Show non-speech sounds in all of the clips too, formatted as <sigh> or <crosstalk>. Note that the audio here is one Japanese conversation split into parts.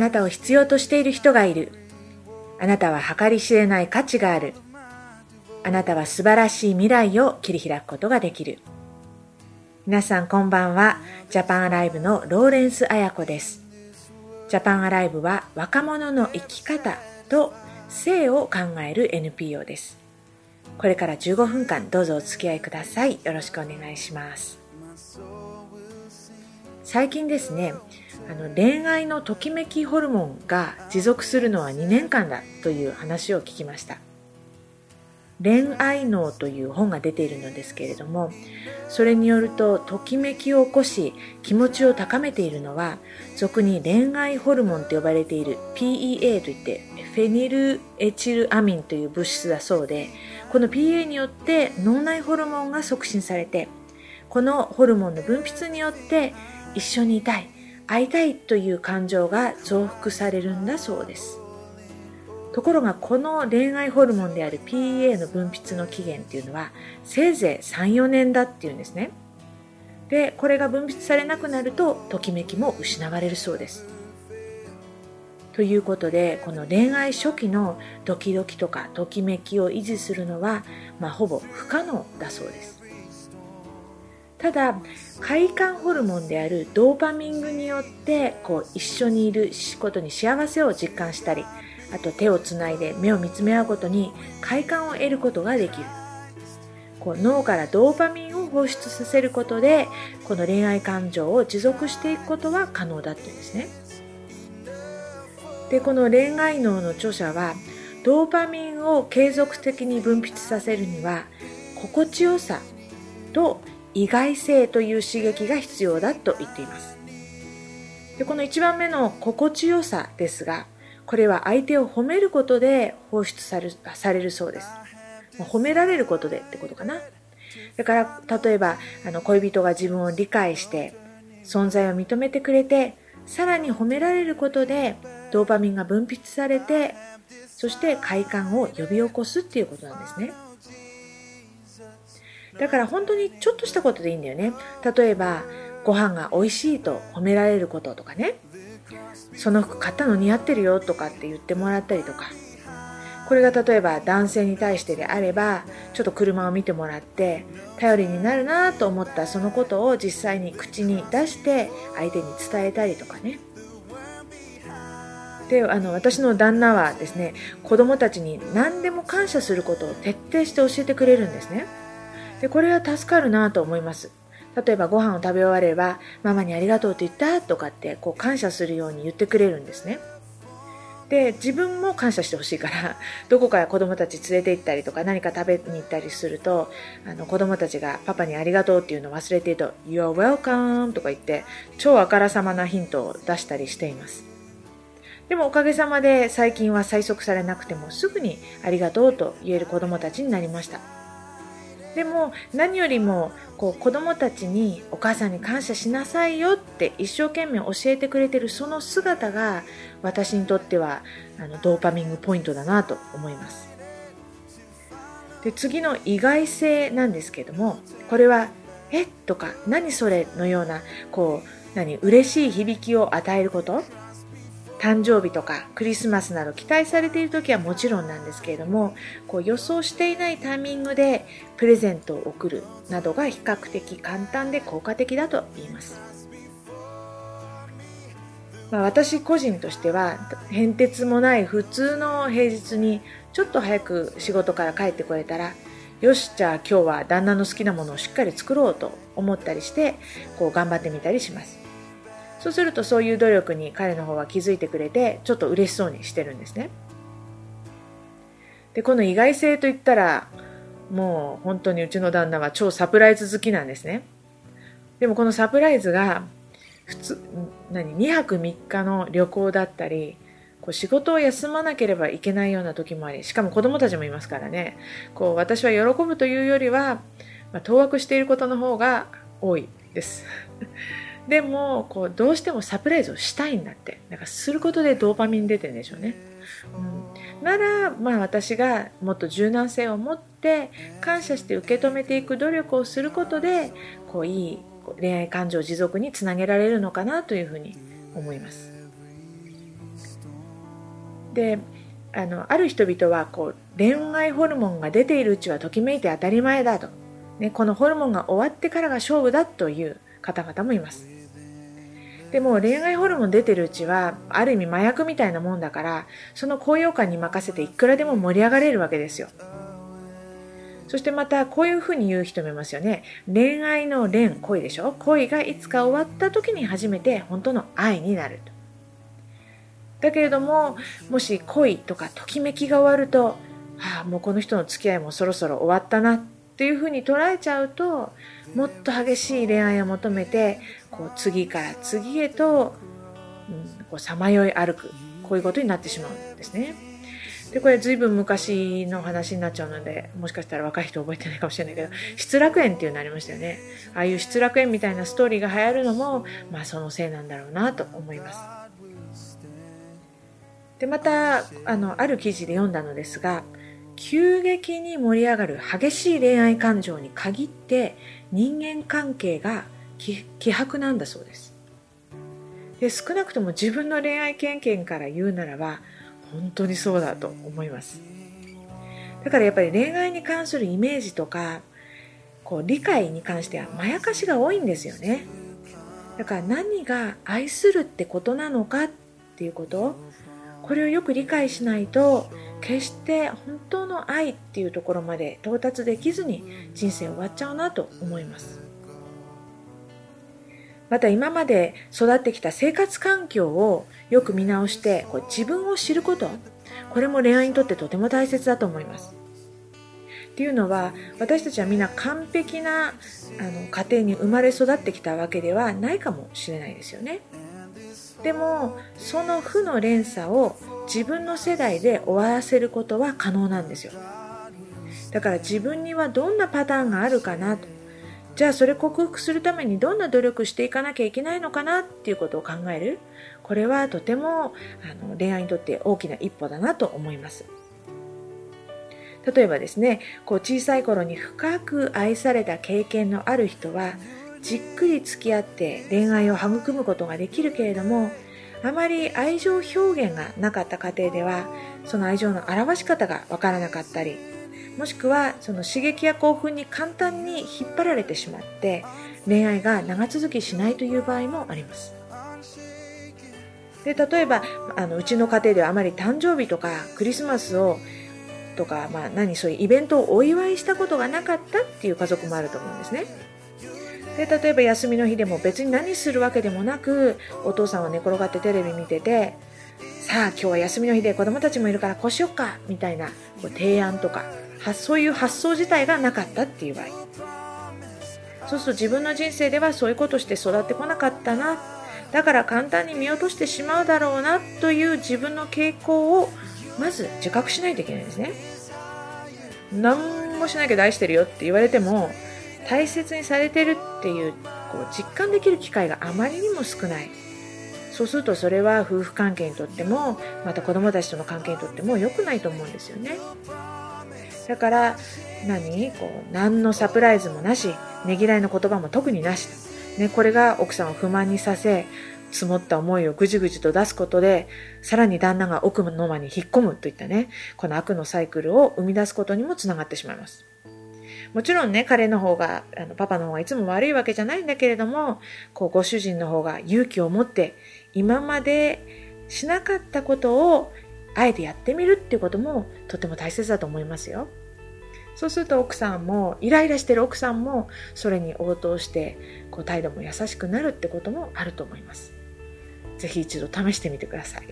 あなたを必要としている人がいる。あなたは計り知れない価値がある。あなたは素晴らしい未来を切り開くことができる。皆さんこんばんは。ジャパンアライブのローレンス綾子です。ジャパンアライブは若者の生き方と性を考える NPO です。これから15分間どうぞお付き合いください。よろしくお願いします。最近ですね、あの恋愛のときめきホルモンが持続するのは2年間だという話を聞きました。恋愛脳という本が出ているのですけれどもそれによるとときめきを起こし気持ちを高めているのは俗に恋愛ホルモンと呼ばれている PEA といってフェニルエチルアミンという物質だそうでこの PA によって脳内ホルモンが促進されてこのホルモンの分泌によって一緒にいたい。会いたいという感情が増幅されるんだそうです。ところがこの恋愛ホルモンである PEA の分泌の期限っていうのはせいぜい34年だっていうんですね。でこれが分泌されなくなるとときめきも失われるそうです。ということでこの恋愛初期のドキドキとかときめきを維持するのは、まあ、ほぼ不可能だそうです。ただ快感ホルモンであるドーパミングによってこう一緒にいることに幸せを実感したりあと手をつないで目を見つめ合うことに快感を得ることができる。こう脳からドーパミンを放出させることでこの恋愛感情を持続していくことは可能だっていうんですね。でこの恋愛脳の著者はドーパミンを継続的に分泌させるには心地よさと意外性という刺激が必要だと言っています。でこの1番目の心地よさですがこれは相手を褒めることで放出されされるそうです。褒められることでってことかな。だから例えばあの恋人が自分を理解して存在を認めてくれてさらに褒められることでドーパミンが分泌されてそして快感を呼び起こすっていうことなんですね。だから本当にちょっとしたことでいいんだよね。例えば、ご飯が美味しいと褒められることとかね。その服買ったの似合ってるよとかって言ってもらったりとか。これが例えば男性に対してであれば、ちょっと車を見てもらって、頼りになるなと思ったそのことを実際に口に出して相手に伝えたりとかね。であの私の旦那はですね子供たちに何でも感謝することを徹底して教えてくれるんですねでこれは助かるなと思います。例えばご飯を食べ終わればママにありがとうって言った？とかってこう感謝するように言ってくれるんですね。で自分も感謝してほしいから <laughs> どこか子供たち連れて行ったりとか何か食べに行ったりするとあの子供たちがパパにありがとうっていうのを忘れていると You're welcome とか言って超あからさまなヒントを出したりしています。でもおかげさまで最近は催促されなくてもすぐにありがとうと言える子供たちになりました。でも何よりもこう子供たちにお母さんに感謝しなさいよって一生懸命教えてくれてるその姿が私にとってはあのドーパミングポイントだなと思いますで次の意外性なんですけどもこれは「えっ?」とか「何それ?」のようなこう何嬉しい響きを与えること？誕生日とかクリスマスなど期待されている時はもちろんなんですけれどもこう予想していないタイミングでプレゼントを贈るなどが比較的簡単で効果的だと言います。まあ、私個人としては変哲もない普通の平日にちょっと早く仕事から帰ってこれたらよしじゃあ今日は旦那の好きなものをしっかり作ろうと思ったりしてこう頑張ってみたりしますそうするとそういう努力に彼の方は気づいてくれてちょっと嬉しそうにしてるんですね。でこの意外性といったらもう本当にうちの旦那は超サプライズ好きなんですね。でもこのサプライズが普通何2泊3日の旅行だったりこう仕事を休まなければいけないような時もありしかも子供たちもいますからね。こう私は喜ぶというよりは、まあ、当惑していることの方が多いです。でもこうどうしてもサプライズをしたいんだって。だからすることでドーパミン出てるんでしょうね、うん、ならまあ私がもっと柔軟性を持って感謝して受け止めていく努力をすることでこういい恋愛感情持続につなげられるのかなというふうに思います。であのある人々はこう恋愛ホルモンが出ているうちはときめいて当たり前だと、ね、このホルモンが終わってからが勝負だという方々もいますでも恋愛ホルモン出てるうちはある意味麻薬みたいなもんだからその高揚感に任せていくらでも盛り上がれるわけですよ。そしてまたこういうふうに言う人もいますよね。恋愛の恋恋でしょ？恋がいつか終わった時に初めて本当の愛になると。だけれどももし恋とかときめきが終わると、はあ、もうこの人の付き合いもそろそろ終わったなっていうふうに捉えちゃうともっと激しい恋愛を求めてこう次から次へとうんさまよい歩くこういうことになってしまうんですね。でこれ随分昔の話になっちゃうのでもしかしたら若い人覚えてないかもしれないけど失楽園っていうのありましたよねああいう失楽園みたいなストーリーが流行るのもまあそのせいなんだろうなと思いますでまたあのある記事で読んだのですが急激に盛り上がる激しい恋愛感情に限って人間関係が希薄なんだそうです。で少なくとも自分の恋愛経験から言うならば本当にそうだと思います。だからやっぱり恋愛に関するイメージとかこう理解に関してはまやかしが多いんですよね。だから何が愛するってことなのかっていうことこれをよく理解しないと決して本当の愛っていうところまで到達できずに人生終わっちゃうなと思います。また今まで育ってきた生活環境をよく見直してこう自分を知ること。これも恋愛にとってとても大切だと思います。っていうのは私たちはみんな完璧なあの家庭に生まれ育ってきたわけではないかもしれないですよね。でもその負の連鎖を自分の世代で終わらせることは可能なんですよ。だから自分にはどんなパターンがあるかなと。じゃあそれ克服するためにどんな努力していかなきゃいけないのかなっていうことを考える。これはとてもあの恋愛にとって大きな一歩だなと思います。例えばですねこう小さい頃に深く愛された経験のある人はじっくり付き合って恋愛を育むことができるけれどもあまり愛情表現がなかった家庭ではその愛情の表し方がわからなかったりもしくはその刺激や興奮に簡単に引っ張られてしまって恋愛が長続きしないという場合もあります。で例えばあのうちの家庭ではあまり誕生日とかクリスマスをとか、まあ、何そういうイベントをお祝いしたことがなかったっていう家族もあると思うんですね。で例えば休みの日でも別に何するわけでもなくお父さんは寝転がってテレビ見ててさあ今日は休みの日で子供たちもいるからこうしよっかみたいなこう提案とか。そういう発想自体がなかったっていう場合。そうすると自分の人生ではそういうことして育ってこなかったな。だから簡単に見落としてしまうだろうなという自分の傾向をまず自覚しないといけないんですね。何もしなきゃ大してるよって言われても大切にされてるっていうこう実感できる機会があまりにも少ない。そうするとそれは夫婦関係にとってもまた子供たちとの関係にとっても良くないと思うんですよね。だから何？こう何のサプライズもなしねぎらいの言葉も特になし、ね、これが奥さんを不満にさせ積もった思いをぐじぐじと出すことでさらに旦那が奥の間に引っ込むといったねこの悪のサイクルを生み出すことにもつながってしまいます。もちろんね、彼の方が、あのパパの方がいつも悪いわけじゃないんだけれども、こう、ご主人の方が勇気を持って、今までしなかったことを、あえてやってみるっていうことも、とても大切だと思いますよ。そうすると奥さんも、イライラしてる奥さんも、それに応答して、こう、態度も優しくなるってこともあると思います。ぜひ一度試してみてください。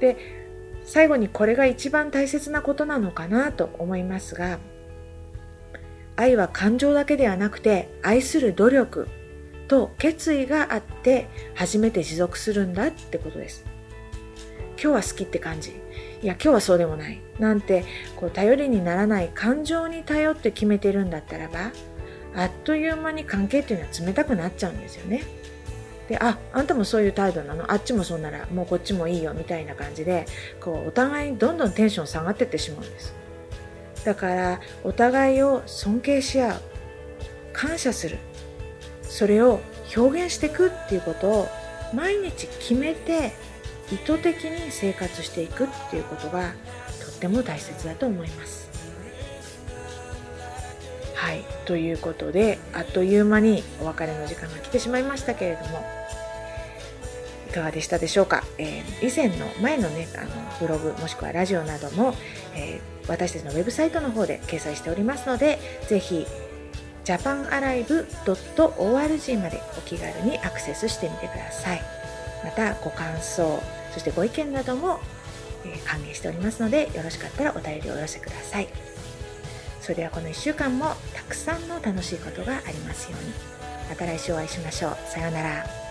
で、最後にこれが一番大切なことなのかなと思いますが愛は感情だけではなくて愛する努力と決意があって初めて持続するんだってことです今日は好きって感じ。いや今日はそうでもない。なんてこう頼りにならない感情に頼って決めてるんだったらばあっという間に関係っていうのは冷たくなっちゃうんですよね。でああんたもそういう態度なの？あっちもそうならもうこっちもいいよみたいな感じでこうお互いにどんどんテンション下がってってしまうんです。だからお互いを尊敬し合う感謝するそれを表現していくっていうことを毎日決めて意図的に生活していくっていうことがとっても大切だと思います。はい。ということであっという間にお別れの時間が来てしまいましたけれどもいかがでしたでしょうか、えー、以前の前のねあのブログもしくはラジオなども、えー、私たちのウェブサイトの方で掲載しておりますのでぜひ japanalive.org までお気軽にアクセスしてみてください。またご感想そしてご意見なども、え、歓迎しておりますのでよろしかったらお便りをお寄せください。それではこの1週間もたくさんの楽しいことがありますように。また来週お会いしましょう。さようなら。